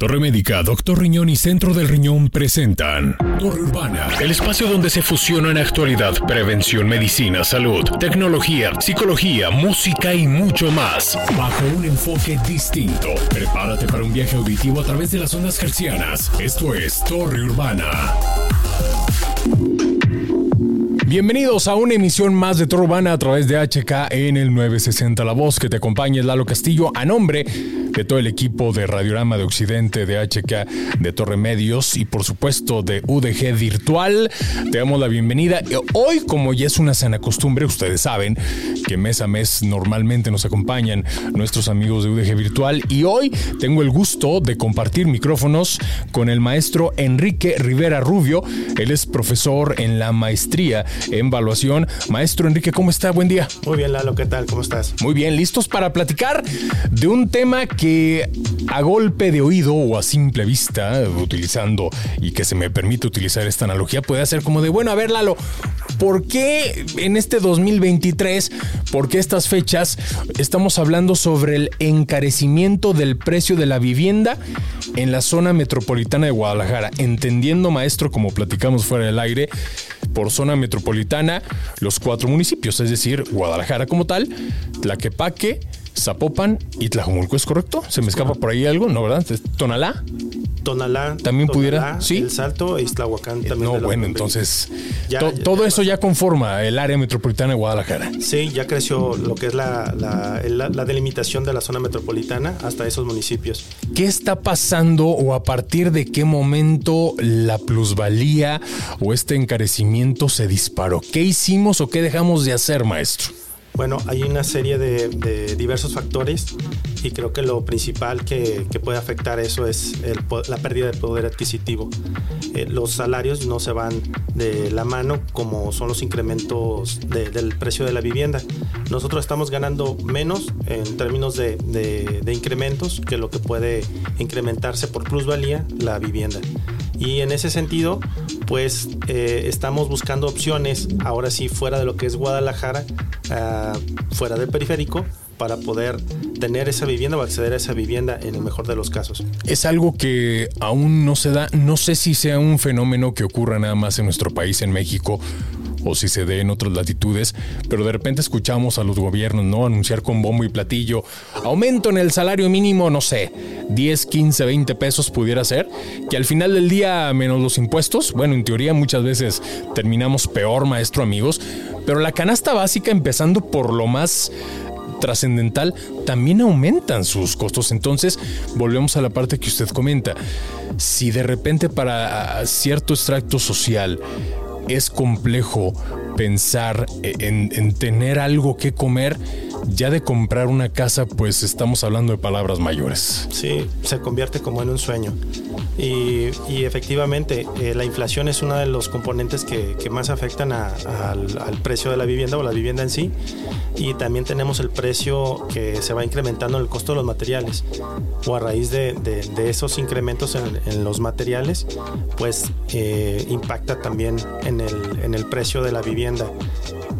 Torre Médica, Doctor Riñón y Centro del Riñón presentan Torre Urbana, el espacio donde se fusionan actualidad, prevención, medicina, salud, tecnología, psicología, música y mucho más, bajo un enfoque distinto. Prepárate para un viaje auditivo a través de las ondas hercianas. Esto es Torre Urbana. Bienvenidos a una emisión más de Torre Urbana a través de HK en el 960 La Voz que te acompaña es Lalo Castillo a nombre de todo el equipo de Radiorama de Occidente, de HK, de Torre Medios y por supuesto de UDG Virtual. Te damos la bienvenida. Hoy, como ya es una sana costumbre, ustedes saben que mes a mes normalmente nos acompañan nuestros amigos de UDG Virtual y hoy tengo el gusto de compartir micrófonos con el maestro Enrique Rivera Rubio. Él es profesor en la maestría en evaluación. Maestro Enrique, ¿cómo está? Buen día. Muy bien, Lalo, ¿qué tal? ¿Cómo estás? Muy bien, listos para platicar de un tema que a golpe de oído o a simple vista, utilizando y que se me permite utilizar esta analogía, puede ser como de, bueno, a ver, Lalo, ¿por qué en este 2023, por qué estas fechas estamos hablando sobre el encarecimiento del precio de la vivienda en la zona metropolitana de Guadalajara? Entendiendo, maestro, como platicamos fuera del aire, por zona metropolitana los cuatro municipios, es decir, Guadalajara como tal, Tlaquepaque, Zapopan y Tlajumulco, ¿es correcto? ¿Se me escapa por ahí algo? ¿No, verdad? ¿Tonalá? Tonalá. También Tonalá, pudiera, sí. El Salto e Iztlahuacán también. No, bueno, entonces Ya- to- ya- todo ya eso ya conforma el área metropolitana de Guadalajara. Sí, ya creció lo que es la, la- la- la delimitación de la zona metropolitana hasta esos municipios. ¿Qué está pasando o a partir de qué momento la plusvalía o este encarecimiento se disparó? ¿Qué hicimos o qué dejamos de hacer, maestro? Bueno, hay una serie de, diversos factores y creo que lo principal que, puede afectar eso es la pérdida de poder adquisitivo. Eh, los salarios no se van de la mano como son los incrementos de- del precio de la vivienda. Nosotros estamos ganando menos en términos de incrementos que lo que puede incrementarse por plusvalía la vivienda. Y en ese sentido, pues eh, estamos buscando opciones, ahora sí, fuera de lo que es Guadalajara, ah, fuera del periférico, para poder tener esa vivienda o acceder a esa vivienda en el mejor de los casos. Es algo que aún no se da, no sé si sea un fenómeno que ocurra nada más en nuestro país, en México, o si se dé en otras latitudes, pero de repente escuchamos a los gobiernos no anunciar con bombo y platillo aumento en el salario mínimo, no sé, 10, 15, 20 pesos pudiera ser, que al final del día menos los impuestos, bueno, en teoría muchas veces terminamos peor, maestro amigos, pero la canasta básica empezando por lo más trascendental, también aumentan sus costos. Entonces, volvemos a la parte que usted comenta. Si de repente para cierto extracto social es complejo pensar en, en tener algo que comer, ya de comprar una casa, pues estamos hablando de palabras mayores. Sí, se convierte como en un sueño. Y, y efectivamente, eh, la inflación es uno de los componentes que, que más afectan a- al, al precio de la vivienda o la vivienda en sí. Y también tenemos el precio que se va incrementando en el costo de los materiales. O a raíz de, de- de esos incrementos en, en los materiales, pues eh, impacta también en el, en el precio de la vivienda.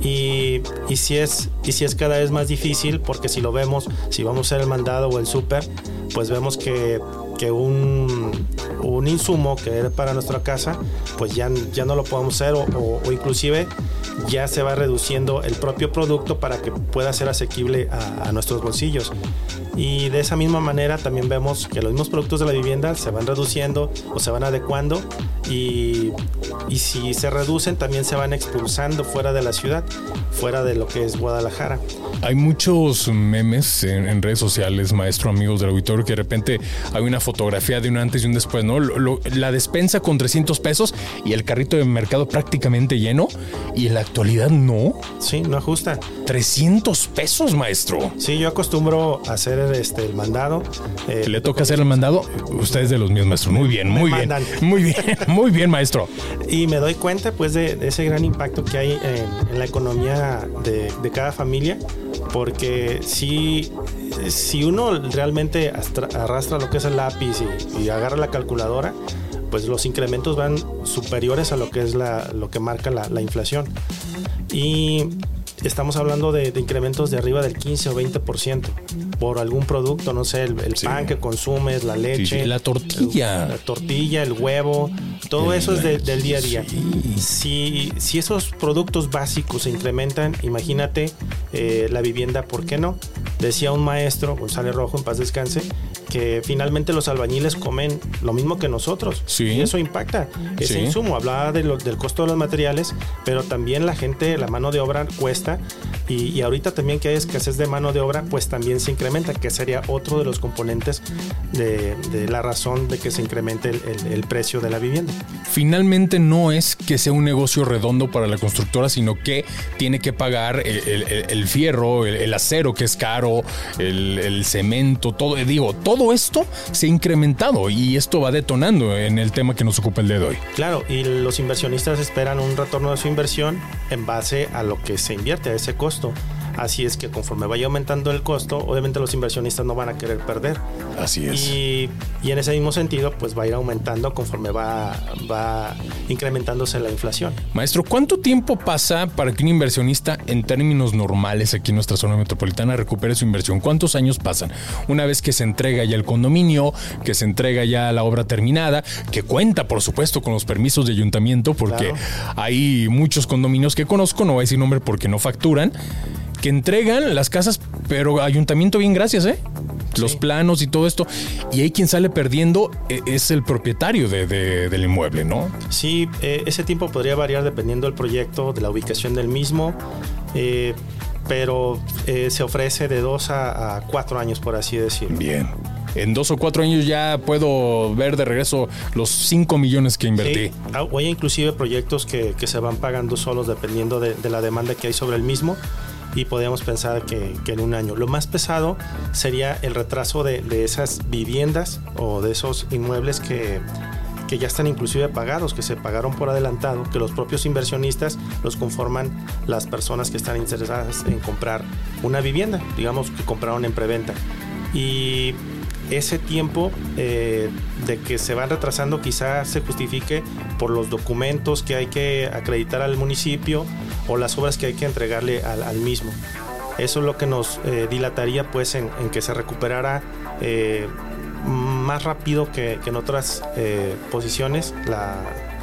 Y, y, si es, y si es cada vez más difícil, porque si lo vemos, si vamos a hacer el mandado o el súper, pues vemos que, que un, un insumo que era para nuestra casa, pues ya, ya no lo podemos hacer o, inclusive ya se va reduciendo el propio producto para que pueda ser asequible a, a nuestros bolsillos. Y de esa misma manera también vemos que los mismos productos de la vivienda se van reduciendo o se van adecuando y, y si se reducen también se van expulsando fuera de la ciudad, fuera de lo que es Guadalajara. Hay muchos memes en, en redes sociales, maestro, amigos del auditorio, que de repente hay una fotografía de un antes y un después, ¿no? Lo- lo- la despensa con 300 pesos y el carrito de mercado prácticamente lleno y en la actualidad no. Sí, no ajusta. 300 pesos, maestro. Sí, yo acostumbro a hacer este, el mandado. Eh, ¿Le toca hacer el mandado? Usted es de los míos, maestro. Muy bien, muy bien. Muy bien, muy bien, maestro. Y me doy cuenta pues de, ese gran impacto que hay en, la economía de, cada familia, porque si, si uno realmente arrastra lo que es el lápiz y, agarra la calculadora, pues los incrementos van superiores a lo que es la, lo que marca la, la inflación. Y estamos hablando de, incrementos de arriba del 15 o 20% por algún producto, no sé, el, pan que consumes, la leche, la tortilla, la tortilla, el huevo, todo eso es del día a día. Si, si esos productos básicos se incrementan, imagínate eh, la vivienda, ¿por qué no? Decía un maestro, González Rojo, en paz descanse, que finalmente los albañiles comen lo mismo que nosotros. Sí. Y eso impacta ese insumo. Hablaba de del costo de los materiales, pero también la gente, la mano de obra cuesta. Y, ahorita también que hay escasez de mano de obra, pues también se incrementa, que sería otro de los componentes de, la razón de que se incremente el, precio de la vivienda. Finalmente no es que sea un negocio redondo para la constructora, sino que tiene que pagar el, fierro, el, acero que es caro, el, cemento, todo, digo, todo todo esto se ha incrementado y esto va detonando en el tema que nos ocupa el día de hoy. Claro, y los inversionistas esperan un retorno de su inversión en base a lo que se invierte, a ese costo esto. Así es que conforme vaya aumentando el costo, obviamente los inversionistas no van a querer perder. Así es. Y, en ese mismo sentido, pues va a ir aumentando conforme va, va incrementándose la inflación. Maestro, ¿cuánto tiempo pasa para que un inversionista en términos normales aquí en nuestra zona metropolitana recupere su inversión? ¿Cuántos años pasan? Una vez que se entrega ya el condominio, que se entrega ya la obra terminada, que cuenta, por supuesto, con los permisos de ayuntamiento, porque hay muchos condominios que conozco, no voy a decir nombre porque no facturan que entregan las casas, pero ayuntamiento bien gracias, ¿eh? Los planos y todo esto. Y ahí quien sale perdiendo e, es el propietario del inmueble, ¿no? Sí, eh, ese tiempo podría variar dependiendo del proyecto, de la ubicación del mismo. Eh, pero eh, se ofrece de dos a, cuatro años, por así decirlo. Bien. En dos o cuatro años ya puedo ver de regreso los cinco millones que invertí. Sí. Ah, hay inclusive proyectos que, se van pagando solos dependiendo de, de, la demanda que hay sobre el mismo y podríamos pensar que, en un año. Lo más pesado sería el retraso de, esas viviendas o de esos inmuebles que, que ya están inclusive pagados, que se pagaron por adelantado, que los propios inversionistas los conforman las personas que están interesadas en comprar una vivienda, digamos que compraron en preventa. Y ese tiempo eh, de que se van retrasando quizás se justifique por los documentos que hay que acreditar al municipio o las obras que hay que entregarle al, mismo. Eso es lo que nos eh, dilataría pues en, que se recuperara eh, más rápido que, que en otras posiciones la,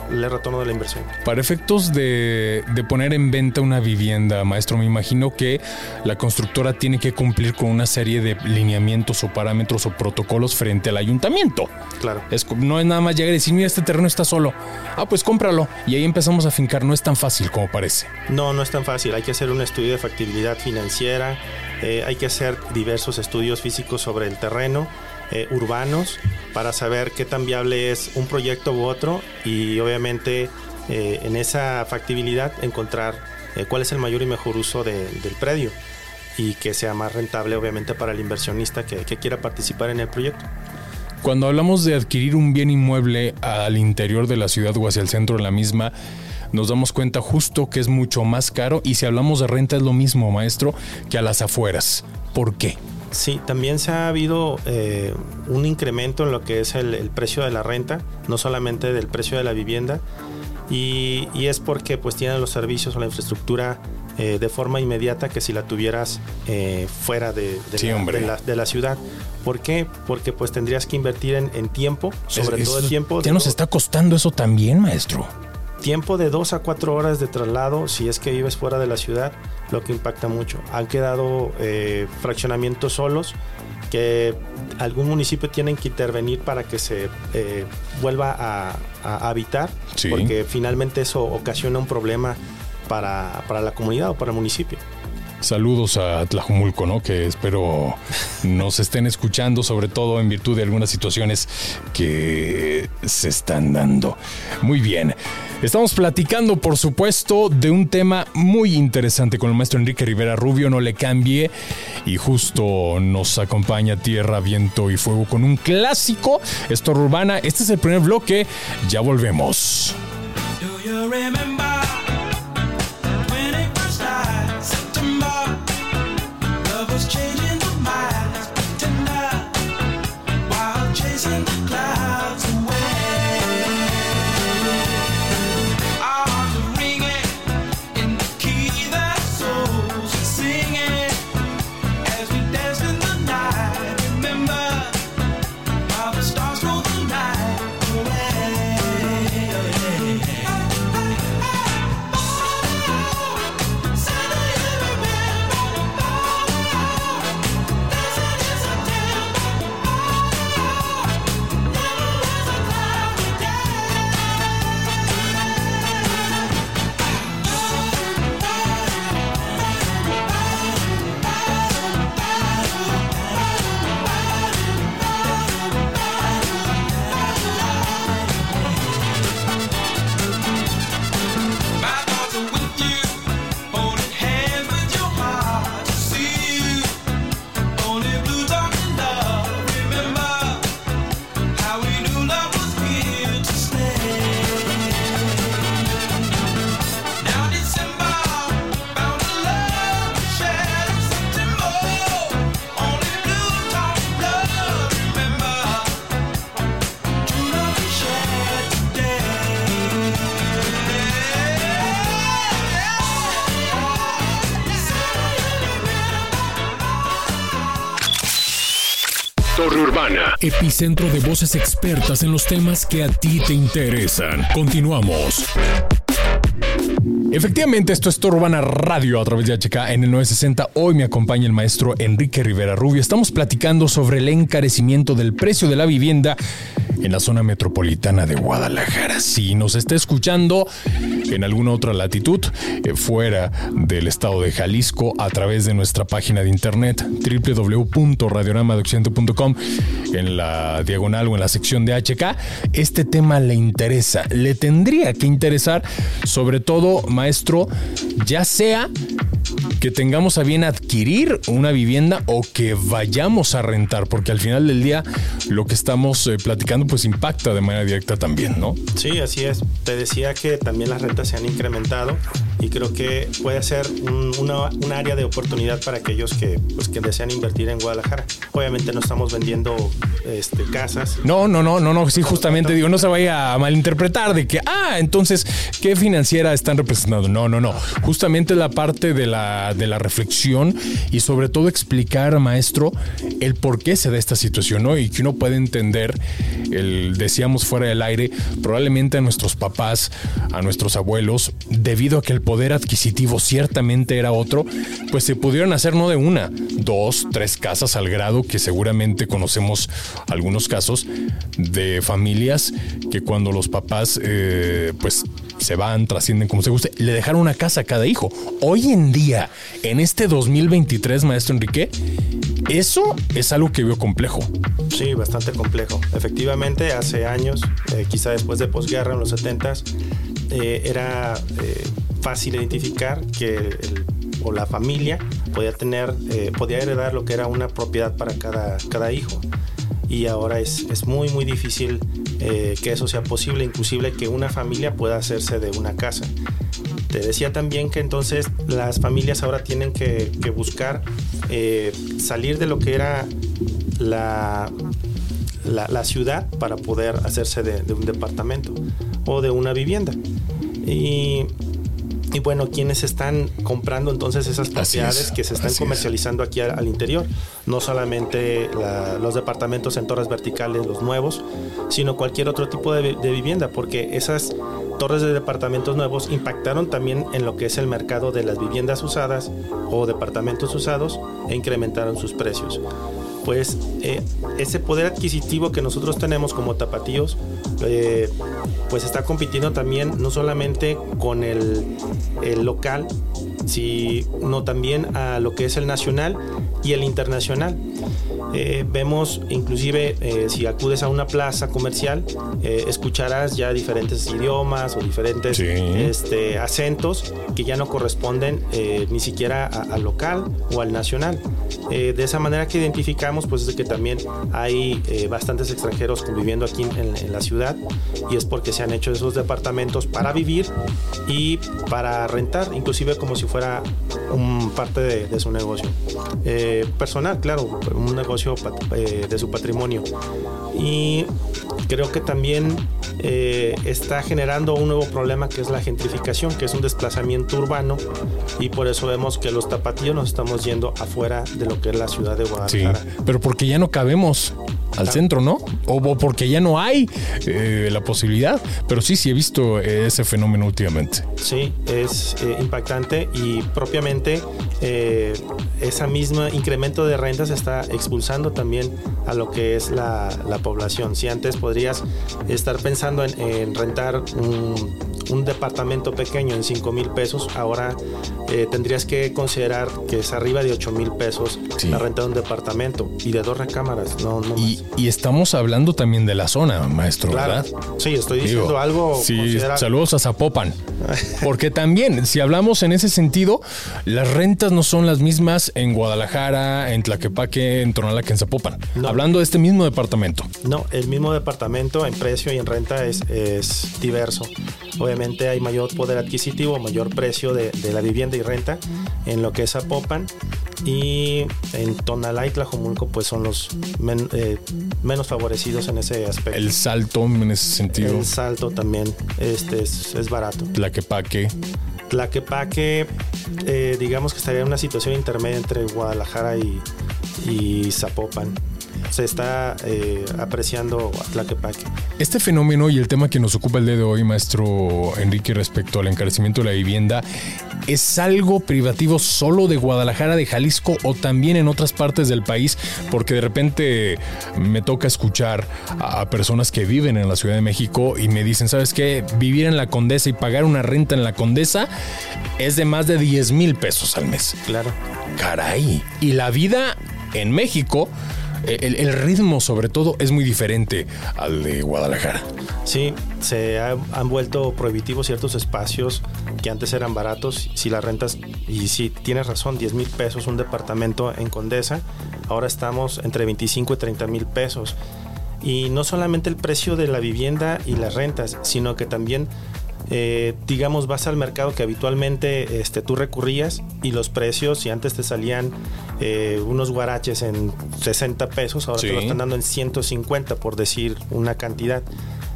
el retorno de la inversión. Para efectos de, poner en venta una vivienda, maestro, me imagino que la constructora tiene que cumplir con una serie de lineamientos o parámetros o protocolos frente al ayuntamiento. Claro. Es, no es nada más llegar y decir, mira, este terreno está solo. Ah, pues cómpralo. Y ahí empezamos a fincar. No es tan fácil como parece. No, no es tan fácil. Hay que hacer un estudio de factibilidad financiera. Eh, hay que hacer diversos estudios físicos sobre el terreno eh, urbanos para saber qué tan viable es un proyecto u otro y obviamente eh, en esa factibilidad encontrar cuál es el mayor y mejor uso del predio y que sea más rentable obviamente para el inversionista que, que quiera participar en el proyecto. Cuando hablamos de adquirir un bien inmueble al interior de la ciudad o hacia el centro de la misma, nos damos cuenta justo que es mucho más caro y si hablamos de renta es lo mismo, maestro, que a las afueras. ¿Por qué? Sí, también se ha habido eh, un incremento en lo que es el, precio de la renta, no solamente del precio de la vivienda, y, es porque pues tienen los servicios o la infraestructura eh, de forma inmediata que si la tuvieras eh, fuera de, la, ciudad. ¿Por qué? Porque pues tendrías que invertir en, tiempo, sobre todo el tiempo. ¿Ya nos está costando eso también, maestro? Tiempo de dos a cuatro horas de traslado si es que vives fuera de la ciudad, lo que impacta mucho. Han quedado eh, fraccionamientos solos que algún municipio tienen que intervenir para que se eh, vuelva a, habitar, porque finalmente eso ocasiona un problema para, para, la comunidad o para el municipio. Saludos a Tlajumulco, ¿no? Que espero nos estén escuchando, sobre todo en virtud de algunas situaciones que se están dando. Muy bien. Estamos platicando, por supuesto, de un tema muy interesante con el maestro Enrique Rivera Rubio, no le cambie. Y justo nos acompaña Tierra, Viento y Fuego con un clásico, esto Urbana. Este es el primer bloque, ya volvemos. Epicentro de voces expertas en los temas que a ti te interesan. Continuamos. Efectivamente, esto es Torbana Radio a través de HK en el 960. Hoy me acompaña el maestro Enrique Rivera Rubio. Estamos platicando sobre el encarecimiento del precio de la vivienda en la zona metropolitana de Guadalajara. Si nos está escuchando en alguna otra latitud, eh, fuera del estado de Jalisco, a través de nuestra página de internet www.radioramadeoccidente.com, en la diagonal o en la sección de HK, este tema le interesa, le tendría que interesar, sobre todo, maestro, ya sea que tengamos a bien adquirir una vivienda o que vayamos a rentar, porque al final del día lo que estamos eh, platicando pues impacta de manera directa también, ¿no? Sí, así es. Te decía que también las rentas se han incrementado y creo que puede ser un, una, área de oportunidad para aquellos que, pues, que desean invertir en Guadalajara. Obviamente no estamos vendiendo este, casas. No, no, no, no, no, sí, justamente digo, no se vaya a malinterpretar de que, ah, entonces, ¿qué financiera están representando? No, no, no. Justamente la parte de la, de la reflexión y sobre todo explicar, maestro, el por qué se da esta situación, ¿no? Y que uno puede entender, el, decíamos fuera del aire, probablemente a nuestros papás, a nuestros abuelos, debido a que el poder adquisitivo ciertamente era otro, pues se pudieron hacer no de una, dos, tres casas al grado que seguramente conocemos algunos casos de familias que cuando los papás eh, pues se van, trascienden como se guste, le dejaron una casa a cada hijo. Hoy en día, en este 2023, maestro Enrique, eso es algo que veo complejo. Sí, bastante complejo. Efectivamente, hace años, eh, quizá después de posguerra, en los 70s, eh, era fácil identificar que o la familia podía tener, eh, podía heredar lo que era una propiedad para cada, cada hijo. Y ahora es, es muy, muy difícil eh, que eso sea posible, inclusive que una familia pueda hacerse de una casa. Te decía también que entonces las familias ahora tienen que, que buscar eh, salir de lo que era la, la, la, ciudad para poder hacerse de, de un departamento o de una vivienda. Y y bueno, quienes están comprando entonces esas propiedades que se están comercializando aquí al, interior. No solamente los departamentos en torres verticales, los nuevos, sino cualquier otro tipo de, de, vivienda, porque esas torres de departamentos nuevos impactaron también en lo que es el mercado de las viviendas usadas o departamentos usados e incrementaron sus precios pues eh, ese poder adquisitivo que nosotros tenemos como tapatíos, eh, pues está compitiendo también no solamente con el, local, sino también a lo que es el nacional y el internacional. Eh, vemos inclusive eh, si acudes a una plaza comercial, eh, escucharás ya diferentes idiomas o diferentes este, acentos que ya no corresponden ni siquiera al local o al nacional. de esa manera que identificamos pues es que también hay bastantes extranjeros conviviendo aquí en, la ciudad y es porque se han hecho esos departamentos para vivir y para rentar, inclusive como si fuera un parte de, de su negocio. personal, claro, un negocio eh, de su patrimonio. Y creo que también eh, está generando un nuevo problema que es la gentrificación, que es un desplazamiento urbano y por eso vemos que los tapatíos nos estamos yendo afuera de lo que es la ciudad de Guadalajara. Sí, pero porque ya no cabemos al centro, ¿no? O, porque ya no hay eh, la posibilidad. Pero sí, sí he visto ese fenómeno últimamente. Sí, es impactante y propiamente ese mismo incremento de rentas está expulsando también a lo que es la, población. Si antes podrías estar pensando en, rentar un, departamento pequeño en 5 mil pesos, ahora eh, tendrías que considerar que es arriba de 8 mil pesos la renta de un departamento y de dos recámaras. No, y, estamos hablando también de la zona, maestro, ¿verdad? Sí, estoy diciendo algo. Sí, saludos a Zapopan. Porque también, si hablamos en ese sentido, las rentas no son las mismas en Guadalajara, en Tlaquepaque, en Tonalá que en Zapopan. Hablando de este mismo departamento. No, el mismo departamento en precio y en renta es, es diverso. Obviamente hay mayor poder adquisitivo, mayor precio de, de la vivienda y renta en lo que es Zapopan y en Tonalá y Tlajomulco pues son los eh, menos favorecidos en ese aspecto. El salto en ese sentido. El salto también este es, es barato. Tlaquepaque. Tlaquepaque, eh, digamos que estaría en una situación intermedia entre Guadalajara y, y Zapopan se está eh, apreciando Tlaquepaque. Este fenómeno y el tema que nos ocupa el día de hoy, maestro Enrique, respecto al encarecimiento de la vivienda, ¿es algo privativo solo de Guadalajara, de Jalisco o también en otras partes del país? Porque de repente me toca escuchar a personas que viven en la Ciudad de México y me dicen, ¿sabes qué? Vivir en la Condesa y pagar una renta en la Condesa es de más de 10 mil pesos al mes. Claro. Caray. Y la vida en México el, ritmo sobre todo es muy diferente al de Guadalajara. Sí, se han vuelto prohibitivos ciertos espacios que antes eran baratos. Si las rentas, y si tienes razón, 10 mil pesos un departamento en Condesa, ahora estamos entre 25 y 30 mil pesos. Y no solamente el precio de la vivienda y las rentas, sino que también eh, digamos, vas al mercado que habitualmente este, tú recurrías y los precios, si antes te salían eh, unos guaraches en 60 pesos, ahora te lo están dando en 150, por decir una cantidad.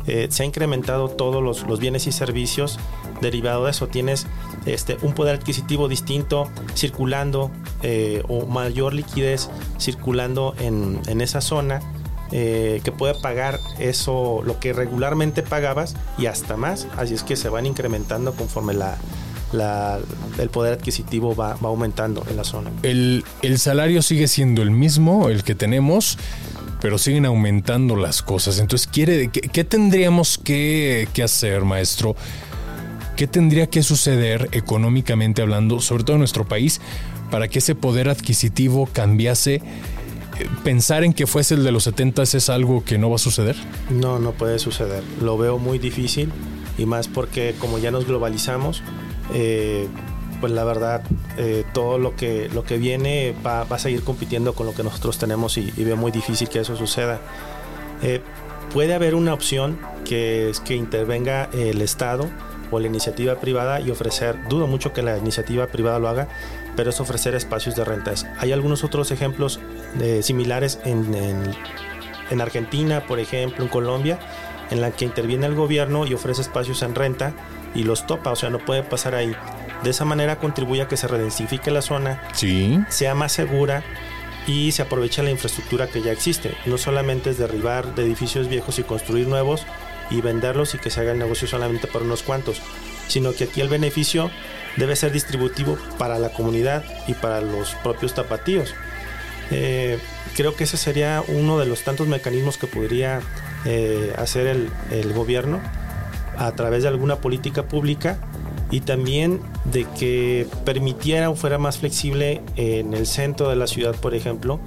Eh, se ha incrementado todos los, bienes y servicios derivado de eso. Tienes este, un poder adquisitivo distinto circulando o mayor liquidez circulando en, en esa zona eh, que puede pagar eso, lo que regularmente pagabas y hasta más. Así es que se van incrementando conforme la, el poder adquisitivo va, aumentando en la zona. El, salario sigue siendo el mismo, el que tenemos, pero siguen aumentando las cosas. Entonces, ¿quiere, ¿qué, tendríamos que, que hacer, maestro? ¿Qué tendría que suceder económicamente hablando, sobre todo en nuestro país, para que ese poder adquisitivo cambiase? Pensar en que fuese el de los 70 es algo que no va a suceder? No, no puede suceder. Lo veo muy difícil y más porque como ya nos globalizamos, eh, pues la verdad eh, todo lo que, lo que viene va, a seguir compitiendo con lo que nosotros tenemos y, veo muy difícil que eso suceda. Eh, puede haber una opción que es que intervenga el Estado o la iniciativa privada y ofrecer, dudo mucho que la iniciativa privada lo haga, pero es ofrecer espacios de rentas. Hay algunos otros ejemplos eh, similares en, en, Argentina, por ejemplo, en Colombia, en la que interviene el gobierno y ofrece espacios en renta y los topa, o sea, no puede pasar ahí. De esa manera contribuye a que se redensifique la zona, sí. sea más segura y se aprovecha la infraestructura que ya existe. No solamente es derribar de edificios viejos y construir nuevos, y venderlos y que se haga el negocio solamente para unos cuantos, sino que aquí el beneficio debe ser distributivo para la comunidad y para los propios tapatíos. Eh, creo que ese sería uno de los tantos mecanismos que podría eh, hacer el, el, gobierno a través de alguna política pública y también de que permitiera o fuera más flexible en el centro de la ciudad, por ejemplo,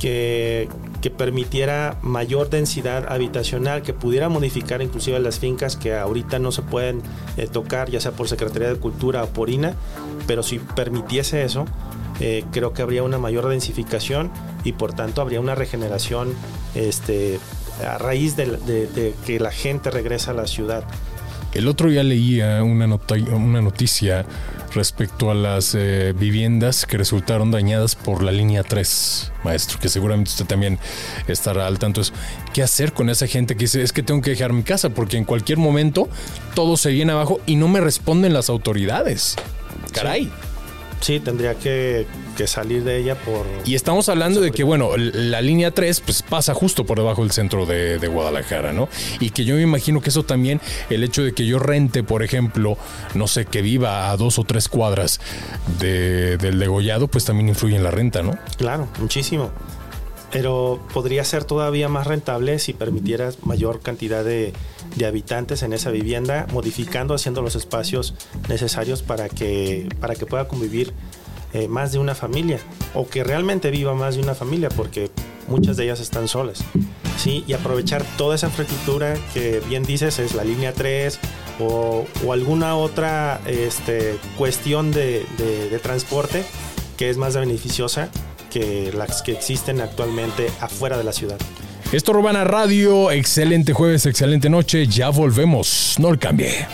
que, que permitiera mayor densidad habitacional, que pudiera modificar inclusive las fincas que ahorita no se pueden eh, tocar, ya sea por Secretaría de Cultura o por INA, pero si permitiese eso, eh, creo que habría una mayor densificación y por tanto habría una regeneración este, a raíz de, que la gente regresa a la ciudad. El otro día leía una noticia respecto a las eh, viviendas que resultaron dañadas por la línea 3, maestro, que seguramente usted también estará al tanto. ¿Qué hacer con esa gente que dice, es que tengo que dejar mi casa porque en cualquier momento todo se viene abajo y no me responden las autoridades? Caray. Tendría que, salir de ella por... Y estamos hablando de que, bueno, la línea 3 pues, pasa justo por debajo del centro de, Guadalajara, ¿no? Y que yo me imagino que eso también, el hecho de que yo rente, por ejemplo, no sé, que viva a dos o tres cuadras del degollado, pues también influye en la renta, ¿no? Claro, muchísimo pero podría ser todavía más rentable si permitieras mayor cantidad de, habitantes en esa vivienda, modificando, haciendo los espacios necesarios para que, para que pueda convivir eh, más de una familia o que realmente viva más de una familia porque muchas de ellas están solas. ¿sí? Y aprovechar toda esa infraestructura que bien dices es la línea 3 o, alguna otra este, cuestión de, de transporte que es más beneficiosa que las que existen actualmente afuera de la ciudad. Esto Urbana Radio, excelente jueves, excelente noche, ya volvemos, no el cambie.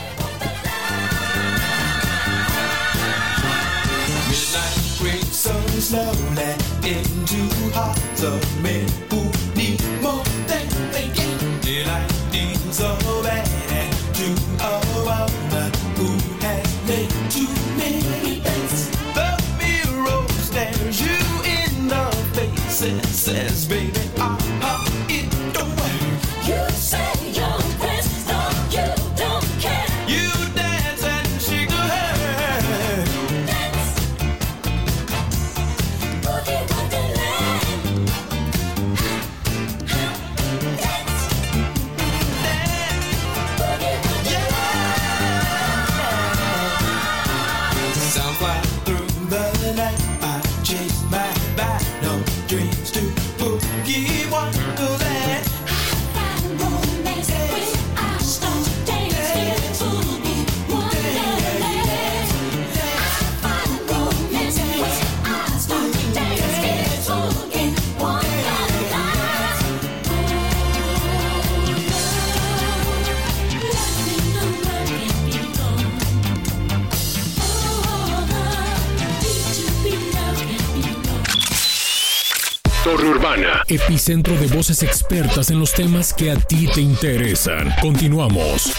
Epicentro de voces expertas en los temas que a ti te interesan. Continuamos.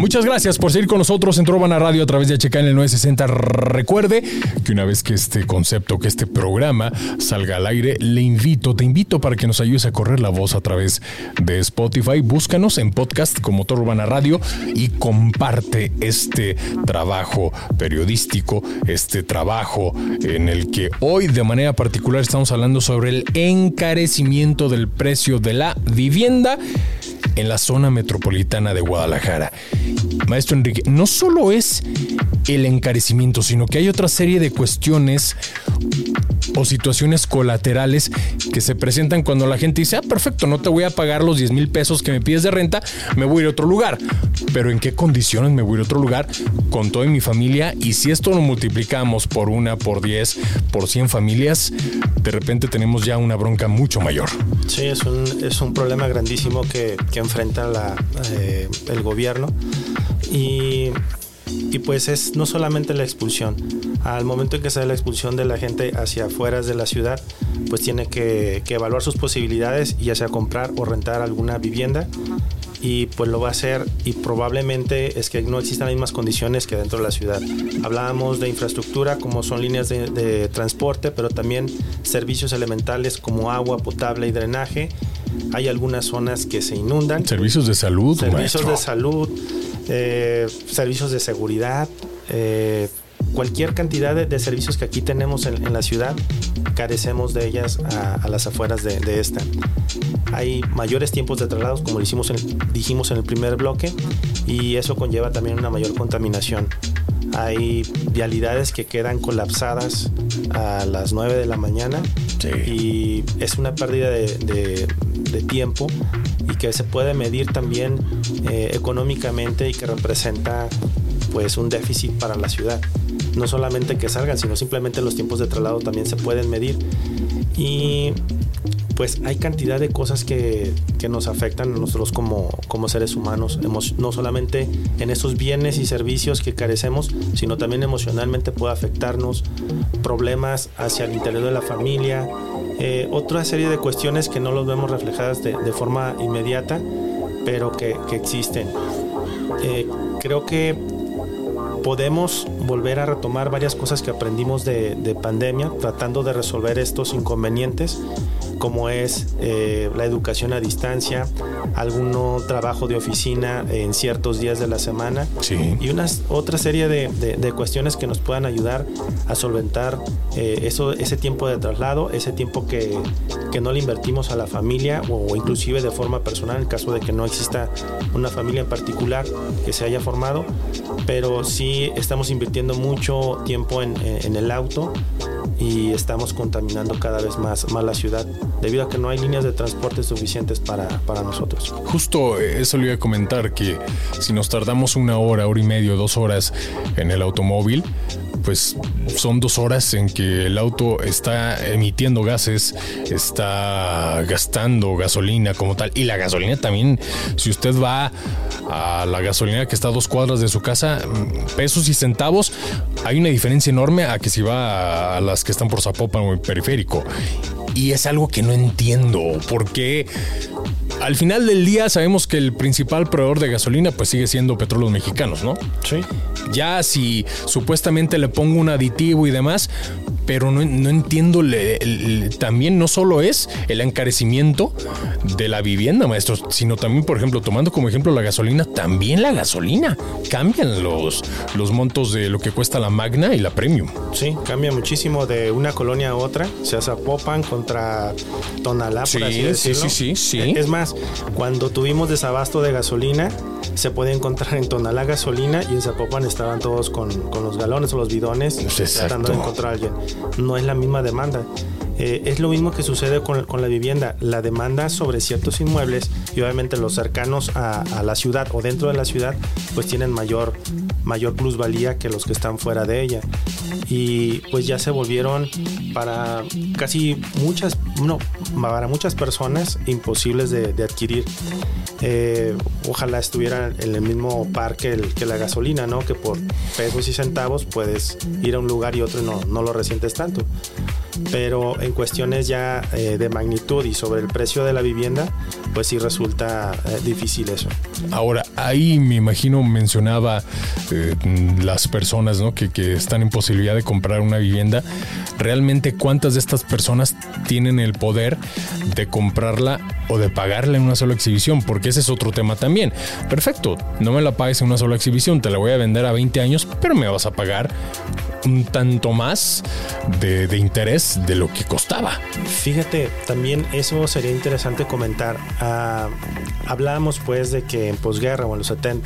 Muchas gracias por seguir con nosotros en Trobana Radio a través de HK en el 960. Recuerde que una vez que este concepto, que este programa salga al aire, le invito, te invito para que nos ayudes a correr la voz a través de Spotify. Búscanos en podcast como Trobana Radio y comparte este trabajo periodístico, este trabajo en el que hoy de manera particular estamos hablando sobre el encarecimiento del precio de la vivienda en la zona metropolitana de Guadalajara. Maestro Enrique, no solo es el encarecimiento, sino que hay otra serie de cuestiones o situaciones colaterales que se presentan cuando la gente dice, ah, perfecto, no te voy a pagar los 10 mil pesos que me pides de renta, me voy a ir a otro lugar. Pero ¿en qué condiciones me voy a ir a otro lugar con toda mi familia? Y si esto lo multiplicamos por una, por 10, por 100 familias, de repente tenemos ya una bronca mucho mayor. Sí, es un, es un problema grandísimo que, que enfrenta la, eh, el gobierno. Y y pues es no solamente la expulsión. Al momento en que se da la expulsión de la gente hacia afuera de la ciudad, pues tiene que, evaluar sus posibilidades, ya sea comprar o rentar alguna vivienda. Y pues lo va a hacer y probablemente es que no existan las mismas condiciones que dentro de la ciudad. Hablábamos de infraestructura como son líneas de, de transporte, pero también servicios elementales como agua potable y drenaje. Hay algunas zonas que se inundan. Servicios de salud. Servicios de salud eh, servicios de seguridad, eh, cualquier cantidad de, servicios que aquí tenemos en, la ciudad carecemos de ellas a, las afueras de, esta. Hay mayores tiempos de traslados, como dijimos en, dijimos en el primer bloque, y eso conlleva también una mayor contaminación. Hay vialidades que quedan colapsadas a las 9 de la mañana y es una pérdida de, tiempo y que se puede medir también eh, económicamente y que representa pues un déficit para la ciudad. No solamente que salgan, sino simplemente los tiempos de traslado también se pueden medir. Y pues hay cantidad de cosas que, nos afectan a nosotros como, como seres humanos, no solamente en esos bienes y servicios que carecemos, sino también emocionalmente puede afectarnos, problemas hacia el interior de la familia, eh, otra serie de cuestiones que no los vemos reflejadas de, forma inmediata, pero que, existen. Eh, creo que podemos volver a retomar varias cosas que aprendimos de, de pandemia, tratando de resolver estos inconvenientes como es eh, la educación a distancia, algún trabajo de oficina en ciertos días de la semana. Y una otra serie de, cuestiones que nos puedan ayudar a solventar eh, eso, ese tiempo de traslado, ese tiempo que, no le invertimos a la familia o, inclusive de forma personal en caso de que no exista una familia en particular que se haya formado, pero sí estamos invirtiendo mucho tiempo en, en el auto y estamos contaminando cada vez más, más la ciudad debido a que no hay líneas de transporte suficientes para, para nosotros. Justo eso le iba a comentar, que si nos tardamos una hora, hora y media, dos horas en el automóvil, pues son dos horas en que el auto está emitiendo gases, está gastando gasolina como tal. Y la gasolina también, si usted va a la gasolina que está a dos cuadras de su casa, pesos y centavos, hay una diferencia enorme a que si va a las que están por Zapopan o el periférico. Y es algo que no entiendo, porque al final del día sabemos que el principal proveedor de gasolina pues sigue siendo petróleos mexicanos, ¿no? Sí. Ya si supuestamente le pongo un aditivo y demás, pero no, entiendo, también no solo es el encarecimiento de la vivienda, maestro, sino también, por ejemplo, tomando como ejemplo la gasolina, también la gasolina. Cambian los, los montos de lo que cuesta la Magna y la Premium. Sí, cambia muchísimo de una colonia a otra. Se hace Popan contra Tonalá, por así decirlo. Sí, sí, sí, Es más, cuando tuvimos desabasto de gasolina, se puede encontrar en Tonalá gasolina y en Zapopan estaban todos con, los galones o los bidones tratando de encontrar a alguien. No es la misma demanda. Eh, es lo mismo que sucede con, la vivienda. La demanda sobre ciertos inmuebles y obviamente los cercanos a, la ciudad o dentro de la ciudad pues tienen mayor, mayor plusvalía que los que están fuera de ella. Y pues ya se volvieron para casi muchas, no, para muchas personas imposibles de, adquirir. Eh, ojalá estuviera en el mismo parque que la gasolina, ¿no? Que por pesos y centavos puedes ir a un lugar y otro y no, no lo resientes tanto pero en cuestiones ya eh, de magnitud y sobre el precio de la vivienda, pues sí resulta eh, difícil eso. Ahora, ahí me imagino mencionaba eh, las personas que, que, están en posibilidad de comprar una vivienda. ¿Realmente cuántas de estas personas tienen el poder de comprarla o de pagarla en una sola exhibición? Porque ese es otro tema también. Perfecto, no me la pagues en una sola exhibición, te la voy a vender a 20 años, pero me vas a pagar un tanto más de, interés de lo que costaba. Fíjate, también eso sería interesante comentar. Ah, hablábamos pues de que en posguerra o en los 70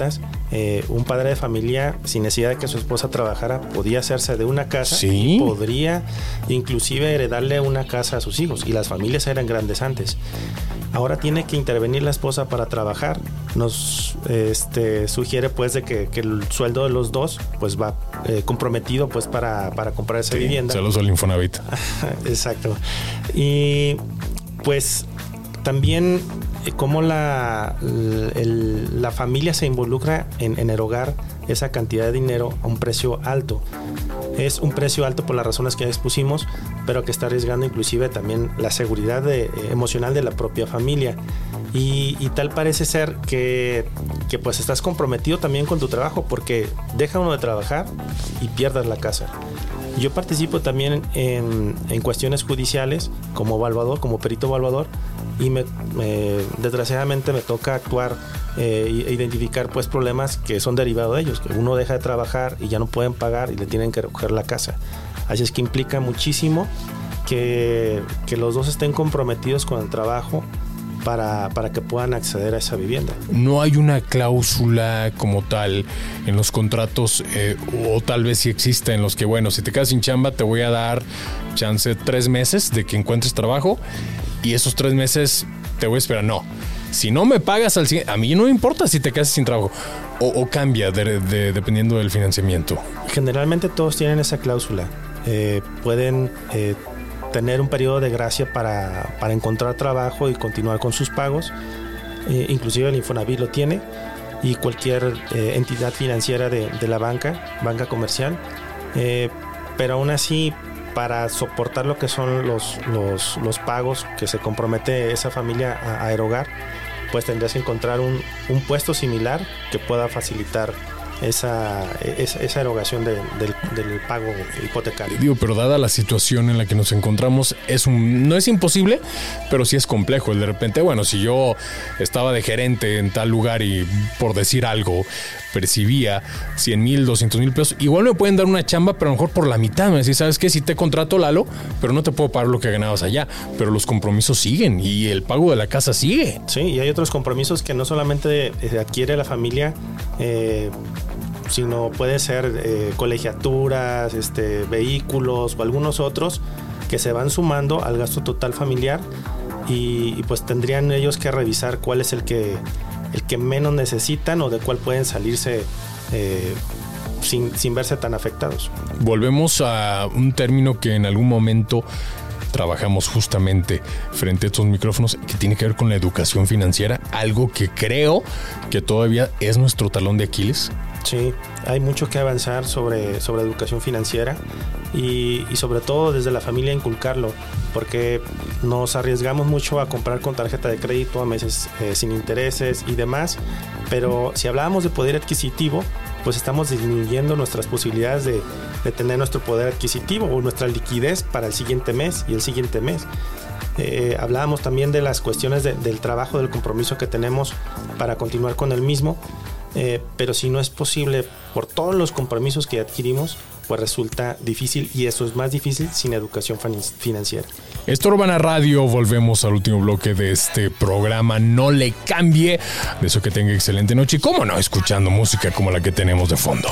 eh, un padre de familia sin necesidad de que su esposa trabajara podía hacerse de una casa y podría inclusive heredarle una casa a sus hijos y las familias eran grandes antes. Ahora tiene que intervenir la esposa para trabajar. Nos este, sugiere pues de que, el sueldo de los dos pues va eh, comprometido pues para, comprar esa vivienda. Saludos al Infonavit. Exacto. Y pues también eh, cómo la, la familia se involucra en, en erogar esa cantidad de dinero a un precio alto. Es un precio alto por las razones que expusimos, pero que está arriesgando inclusive también la seguridad eh, emocional de la propia familia. Y, tal parece ser que, que, pues estás comprometido también con tu trabajo porque deja uno de trabajar y pierdas la casa. Yo participo también en, en cuestiones judiciales como evaluador, como perito evaluador, y me, desgraciadamente me toca actuar eh, e identificar pues problemas que son derivados de ellos, que uno deja de trabajar y ya no pueden pagar y le tienen que recoger la casa. Así es que implica muchísimo que, que los dos estén comprometidos con el trabajo para, para, que puedan acceder a esa vivienda. No hay una cláusula como tal en los contratos, eh, o tal vez si existe en los que, bueno, si te quedas sin chamba, te voy a dar chance tres meses de que encuentres trabajo y esos tres meses te voy a esperar. No. Si no me pagas al a mí no importa si te quedas sin trabajo. O, cambia dependiendo del financiamiento. Generalmente todos tienen esa cláusula. Eh, pueden eh, tener un periodo de gracia para, para encontrar trabajo y continuar con sus pagos. Eh, inclusive el Infonavit lo tiene y cualquier eh, entidad financiera de, de, la banca, banca comercial. Pero aún así, para soportar lo que son los, los, los, pagos que se compromete esa familia a, erogar, pues tendrías que encontrar un, un puesto similar que pueda facilitar esa, esa, erogación del, pago hipotecario. Digo, pero dada la situación en la que nos encontramos, es un, no es imposible, pero sí es complejo. De repente, bueno, si yo estaba de gerente en tal lugar y por decir algo, percibía 100 mil, 200 mil pesos, igual me pueden dar una chamba, pero a lo mejor por la mitad. Me decís, ¿sabes qué? Si te contrato Lalo, pero no te puedo pagar lo que ganabas allá. Pero los compromisos siguen y el pago de la casa sigue. Sí, y hay otros compromisos que no solamente eh, adquiere la familia, eh, sino puede ser eh, colegiaturas, este, vehículos o algunos otros que se van sumando al gasto total familiar y, pues tendrían ellos que revisar cuál es el que, el que menos necesitan o de cuál pueden salirse eh, sin, sin verse tan afectados. Volvemos a un término que en algún momento trabajamos justamente frente a estos micrófonos que tiene que ver con la educación financiera, algo que creo que todavía es nuestro talón de Aquiles Sí, hay mucho que avanzar sobre, sobre educación financiera y, sobre todo desde la familia inculcarlo, porque nos arriesgamos mucho a comprar con tarjeta de crédito a meses eh, sin intereses y demás, pero si hablábamos de poder adquisitivo, pues estamos disminuyendo nuestras posibilidades de, tener nuestro poder adquisitivo o nuestra liquidez para el siguiente mes y el siguiente mes. Eh, hablábamos también de las cuestiones del trabajo, del compromiso que tenemos para continuar con el mismo eh, pero si no es posible por todos los compromisos que adquirimos, pues resulta difícil y eso es más difícil sin educación financiera. Esto Urbana Radio, volvemos al último bloque de este programa. No le cambie. De eso que tenga excelente noche y cómo no, escuchando música como la que tenemos de fondo.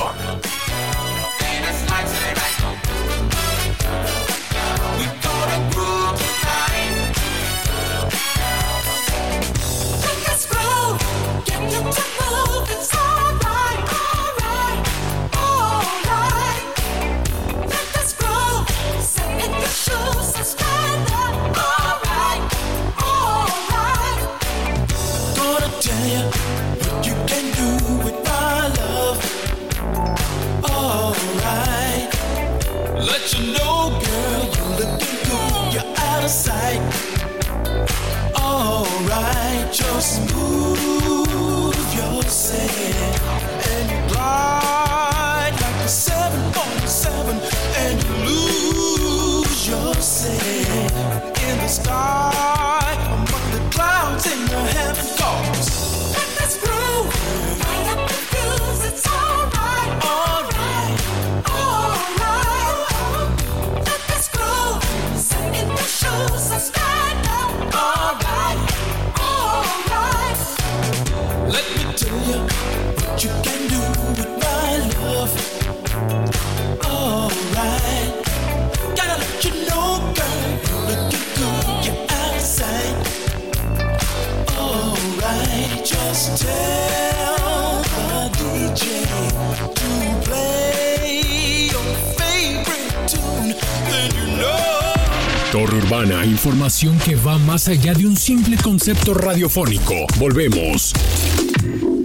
Que va más allá de un simple concepto radiofónico. Volvemos.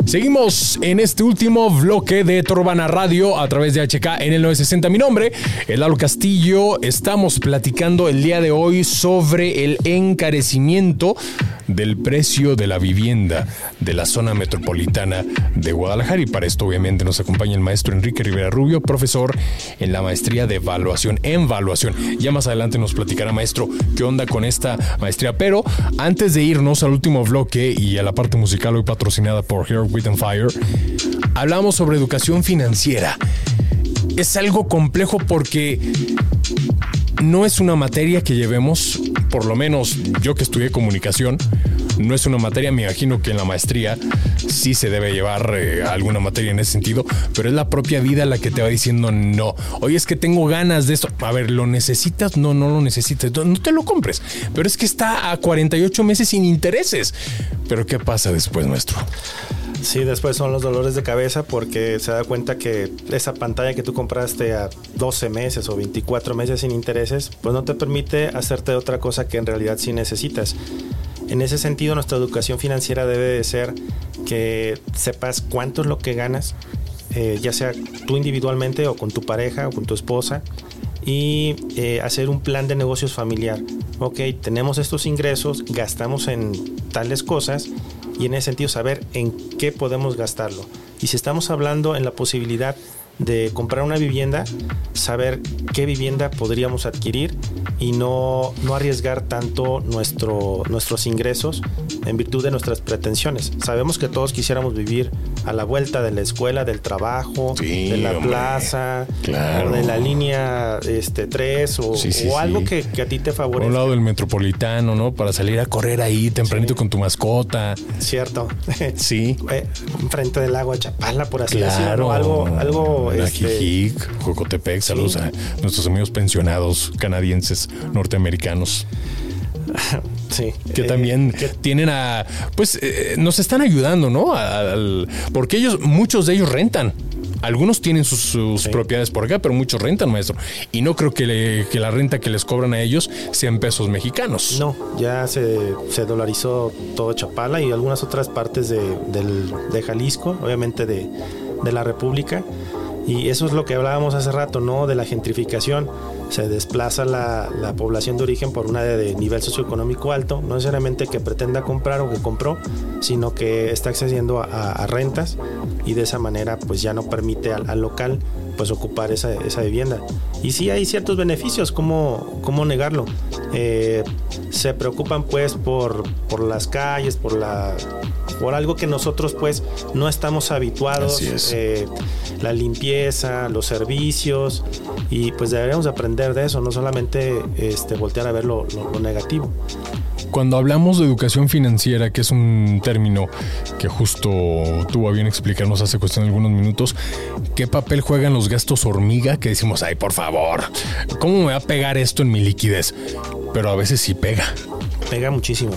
Seguimos en este último bloque de Torbana Radio a través de HK en el 960. Mi nombre es Lalo Castillo. Estamos platicando el día de hoy sobre el encarecimiento del precio de la vivienda de la zona metropolitana de Guadalajara. Y para esto, obviamente, nos acompaña el maestro Enrique Rivera Rubio, profesor en la maestría de evaluación en evaluación. Ya más adelante nos platicará, maestro, qué onda con esta maestría. Pero antes de irnos al último bloque y a la parte musical hoy patrocinada por Here With and Fire, hablamos sobre educación financiera. Es algo complejo porque no es una materia que llevemos, por lo menos yo que estudié comunicación, no es una materia, me imagino que en la maestría sí se debe llevar eh, alguna materia en ese sentido, pero es la propia vida la que te va diciendo no. Oye, es que tengo ganas de esto. A ver, ¿lo necesitas? No, no lo necesitas. No, no te lo compres. Pero es que está a 48 meses sin intereses. Pero ¿qué pasa después, nuestro? Sí, después son los dolores de cabeza porque se da cuenta que esa pantalla que tú compraste a 12 meses o 24 meses sin intereses, pues no te permite hacerte otra cosa que en realidad sí necesitas. En ese sentido, nuestra educación financiera debe de ser que sepas cuánto es lo que ganas, eh, ya sea tú individualmente o con tu pareja o con tu esposa, y eh, hacer un plan de negocios familiar. Ok, tenemos estos ingresos, gastamos en tales cosas y en ese sentido saber en qué podemos gastarlo. Y si estamos hablando en la posibilidad de comprar una vivienda, saber qué vivienda podríamos adquirir y no, no arriesgar tanto nuestro, nuestros ingresos en virtud de nuestras pretensiones. Sabemos que todos quisiéramos vivir a la vuelta de la escuela, del trabajo, de la plaza, o de la línea este, 3 o, o algo que, que, a ti te favorezca. Por un lado del metropolitano, ¿no? Para salir a correr ahí tempranito con tu mascota. Cierto. Sí. Eh, frente del agua Chapala, por así decirlo. Algo, algo este... Jocotepec, saludos a nuestros amigos pensionados canadienses norteamericanos. Sí. Que también eh, tienen a. Pues eh, nos están ayudando, ¿no? porque ellos, muchos de ellos rentan. Algunos tienen sus, propiedades por acá, pero muchos rentan, maestro. Y no creo que, la renta que les cobran a ellos sean pesos mexicanos. No, ya se, dolarizó todo Chapala y algunas otras partes de, de Jalisco, obviamente de, de la República. Y eso es lo que hablábamos hace rato, ¿no? De la gentrificación. Se desplaza la, población de origen por una de, nivel socioeconómico alto, no necesariamente que pretenda comprar o que compró, sino que está accediendo a, rentas y de esa manera pues ya no permite al, local pues ocupar esa, esa, vivienda. Y sí hay ciertos beneficios, ¿cómo, cómo negarlo? Eh, se preocupan pues por, por las calles, por la por algo que nosotros pues no estamos habituados, eh, la limpieza, los servicios y pues deberíamos aprender de eso, no solamente este, voltear a ver lo, negativo. Cuando hablamos de educación financiera, que es un término que justo tuvo a bien explicarnos hace cuestión de algunos minutos, ¿qué papel juegan los gastos hormiga? Que decimos, ay, por favor, ¿cómo me va a pegar esto en mi liquidez? Pero a veces sí pega. Pega muchísimo.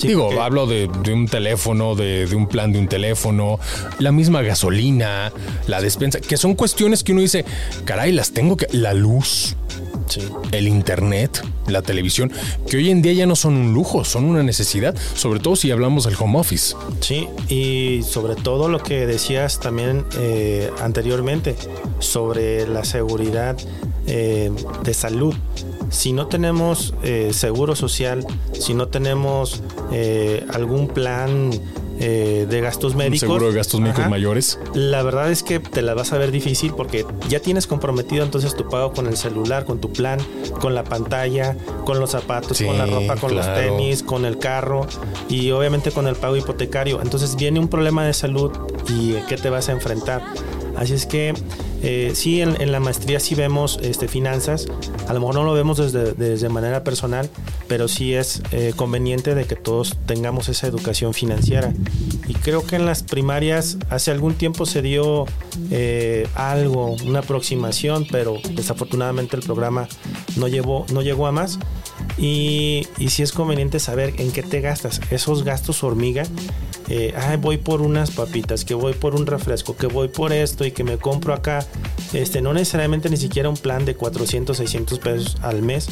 Digo, hablo de, un teléfono, de, un plan de un teléfono, la misma gasolina, la despensa, que son cuestiones que uno dice, caray, las tengo que... La luz, el internet, la televisión, que hoy en día ya no son un lujo, son una necesidad, sobre todo si hablamos del home office. Sí, y sobre todo lo que decías también eh, anteriormente sobre la seguridad eh, de salud si no tenemos eh, seguro social, si no tenemos eh, algún plan eh, de gastos médicos. seguro de gastos médicos mayores. La verdad es que te la vas a ver difícil porque ya tienes comprometido entonces tu pago con el celular, con tu plan, con la pantalla, con los zapatos, con la ropa, con los tenis, con el carro y obviamente con el pago hipotecario. Entonces viene un problema de salud y ¿qué te vas a enfrentar? Así es que eh, sí, en, la maestría sí vemos este, finanzas, a lo mejor no lo vemos desde, desde manera personal, pero sí es eh, conveniente de que todos tengamos esa educación financiera. Y creo que en las primarias hace algún tiempo se dio eh, algo, una aproximación, pero desafortunadamente el programa no, llevó, no llegó a más. Y, y sí es conveniente saber en qué te gastas. Esos gastos hormiga eh, voy por unas papitas, que voy por un refresco, que voy por esto y que me compro acá. Este, no necesariamente ni siquiera un plan de 400, 600 pesos al mes,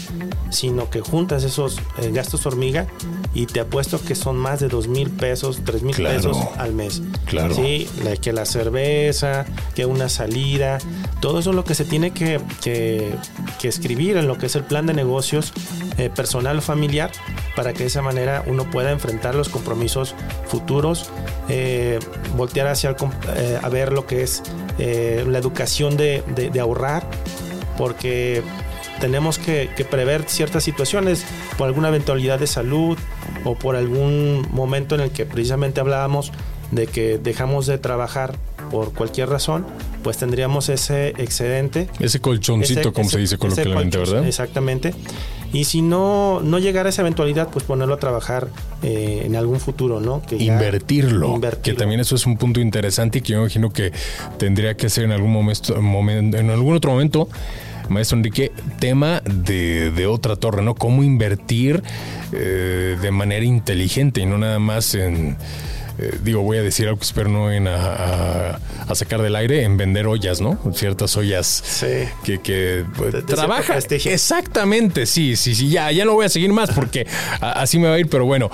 sino que juntas esos eh, gastos hormiga y te apuesto que son más de 2 mil pesos, 3 mil pesos al mes. Claro. Sí, que la cerveza, que una salida, todo eso es lo que se tiene que, que, escribir en lo que es el plan de negocios eh, personal o familiar para que de esa manera uno pueda enfrentar los compromisos futuros, eh, voltear hacia eh, a ver lo que es eh, la educación de, ahorrar, porque tenemos que, prever ciertas situaciones por alguna eventualidad de salud o por algún momento en el que precisamente hablábamos de que dejamos de trabajar por cualquier razón pues tendríamos ese excedente. Ese colchoncito, como se dice coloquialmente, ¿verdad? Exactamente. Y si no, no llegara a esa eventualidad, pues ponerlo a trabajar eh, en algún futuro, ¿no? Que invertirlo, Que también eso es un punto interesante y que yo imagino que tendría que ser en algún momento, en algún otro momento maestro Enrique, tema de, otra torre, ¿no? Cómo invertir eh, de manera inteligente y no nada más en eh, digo, voy a decir algo que espero no en a, sacar del aire, en vender ollas, ¿no? Ciertas ollas que, que pues, trabaja. Exactamente, sí, sí, sí, ya, ya no voy a seguir más porque así me va a ir, pero bueno.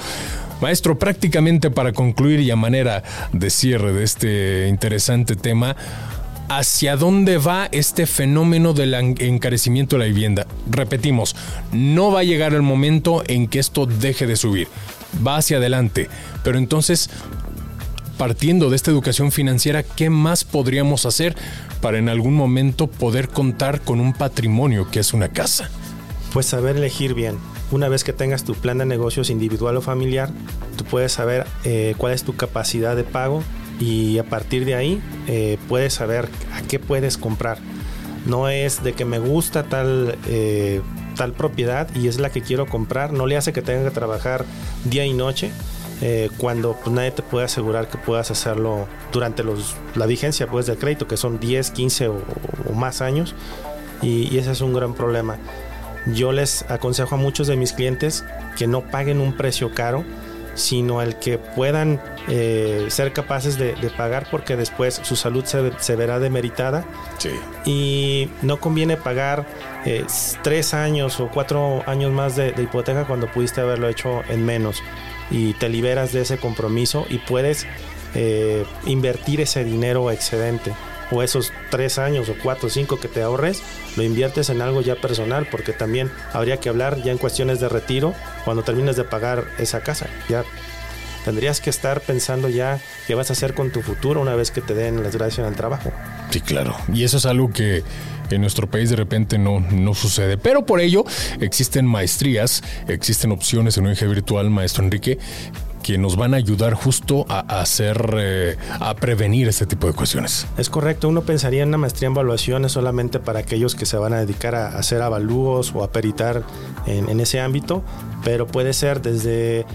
Maestro, prácticamente para concluir y a manera de cierre de este interesante tema, ¿hacia dónde va este fenómeno del encarecimiento de la vivienda? Repetimos, no va a llegar el momento en que esto deje de subir va hacia adelante. Pero entonces, partiendo de esta educación financiera, ¿qué más podríamos hacer para en algún momento poder contar con un patrimonio que es una casa? Pues saber elegir bien. Una vez que tengas tu plan de negocios individual o familiar, tú puedes saber eh, cuál es tu capacidad de pago y a partir de ahí eh, puedes saber a qué puedes comprar. No es de que me gusta tal eh, tal propiedad y es la que quiero comprar, no le hace que tenga que trabajar día y noche. Eh, cuando pues, nadie te puede asegurar que puedas hacerlo durante los, la vigencia pues, del crédito, que son 10, 15 o, más años, y, ese es un gran problema. Yo les aconsejo a muchos de mis clientes que no paguen un precio caro, sino el que puedan eh, ser capaces de, pagar porque después su salud se, verá demeritada. Y no conviene pagar eh, tres años o cuatro años más de, hipoteca cuando pudiste haberlo hecho en menos. Y te liberas de ese compromiso y puedes eh, invertir ese dinero excedente o esos tres años o cuatro o cinco que te ahorres, lo inviertes en algo ya personal, porque también habría que hablar ya en cuestiones de retiro cuando termines de pagar esa casa. Ya tendrías que estar pensando ya qué vas a hacer con tu futuro una vez que te den las gracias el trabajo. Sí, claro. Y eso es algo que en nuestro país de repente no, no sucede. Pero por ello existen maestrías, existen opciones en eje virtual, maestro Enrique, que nos van a ayudar justo a, hacer, eh, a prevenir este tipo de cuestiones. Es correcto, uno pensaría en una maestría en evaluaciones solamente para aquellos que se van a dedicar a hacer avalúos o a peritar en, ese ámbito, pero puede ser desde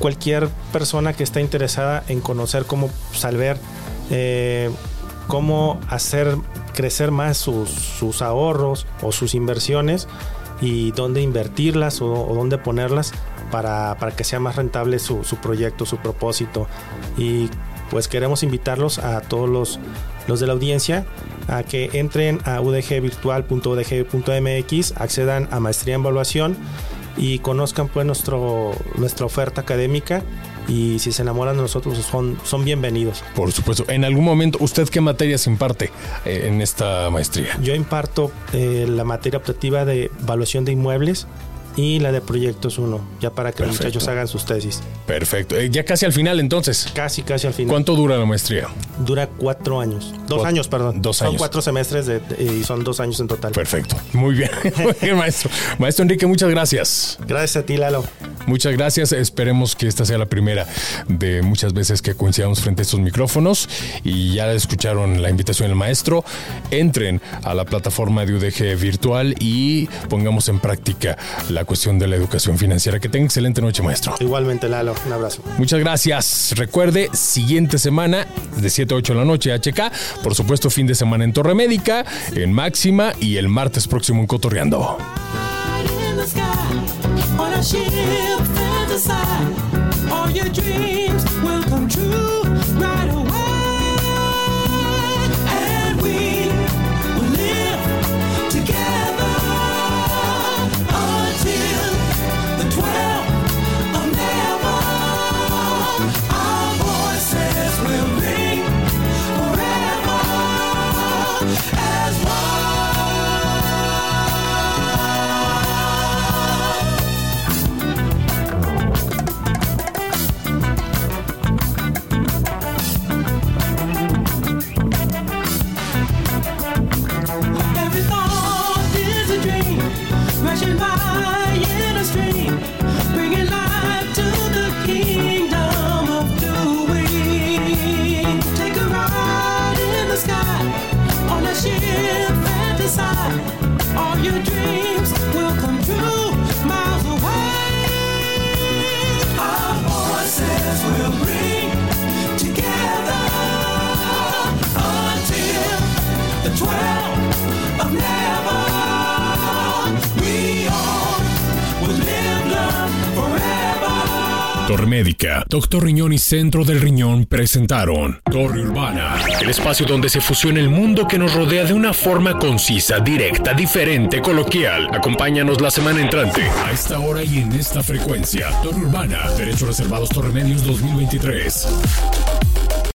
cualquier persona que está interesada en conocer cómo salvar, eh, cómo hacer crecer más sus, ahorros o sus inversiones y dónde invertirlas o dónde ponerlas para, que sea más rentable su, proyecto, su propósito. Y pues queremos invitarlos a todos los, los de la audiencia a que entren a udgvirtual.udg.mx, accedan a maestría en evaluación y conozcan pues nuestro, nuestra oferta académica y si se enamoran de nosotros son, son bienvenidos. Por supuesto. En algún momento, ¿usted qué materias imparte eh, en esta maestría? Yo imparto eh, la materia optativa de evaluación de inmuebles y la de Proyectos 1, ya para que los muchachos hagan sus tesis. Perfecto. Eh, ya casi al final entonces. Casi, casi al final. ¿Cuánto dura la maestría? Dura cuatro años. Dos años, perdón. Dos años. Son cuatro semestres y son dos años en total. Perfecto. Muy bien. Muy bien, maestro. Maestro Enrique, muchas gracias. Gracias a ti, Lalo. Muchas gracias. Esperemos que esta sea la primera de muchas veces que coincidamos frente a estos micrófonos. Y ya escucharon la invitación del maestro. Entren a la plataforma de UDG virtual y pongamos en práctica la cuestión de la educación financiera. Que tenga excelente noche, maestro. Igualmente, Lalo. Un abrazo. Muchas gracias. Recuerde, siguiente semana de 7 a 8 de la noche, HK. Por supuesto, fin de semana en Torre Médica, en Máxima y el martes próximo en Cotorreando. Doctor Riñón y Centro del Riñón presentaron Torre Urbana, el espacio donde se fusiona el mundo que nos rodea de una forma concisa, directa, diferente, coloquial. Acompáñanos la semana entrante, a esta hora y en esta frecuencia. Torre Urbana, Derechos Reservados Torre Medios 2023.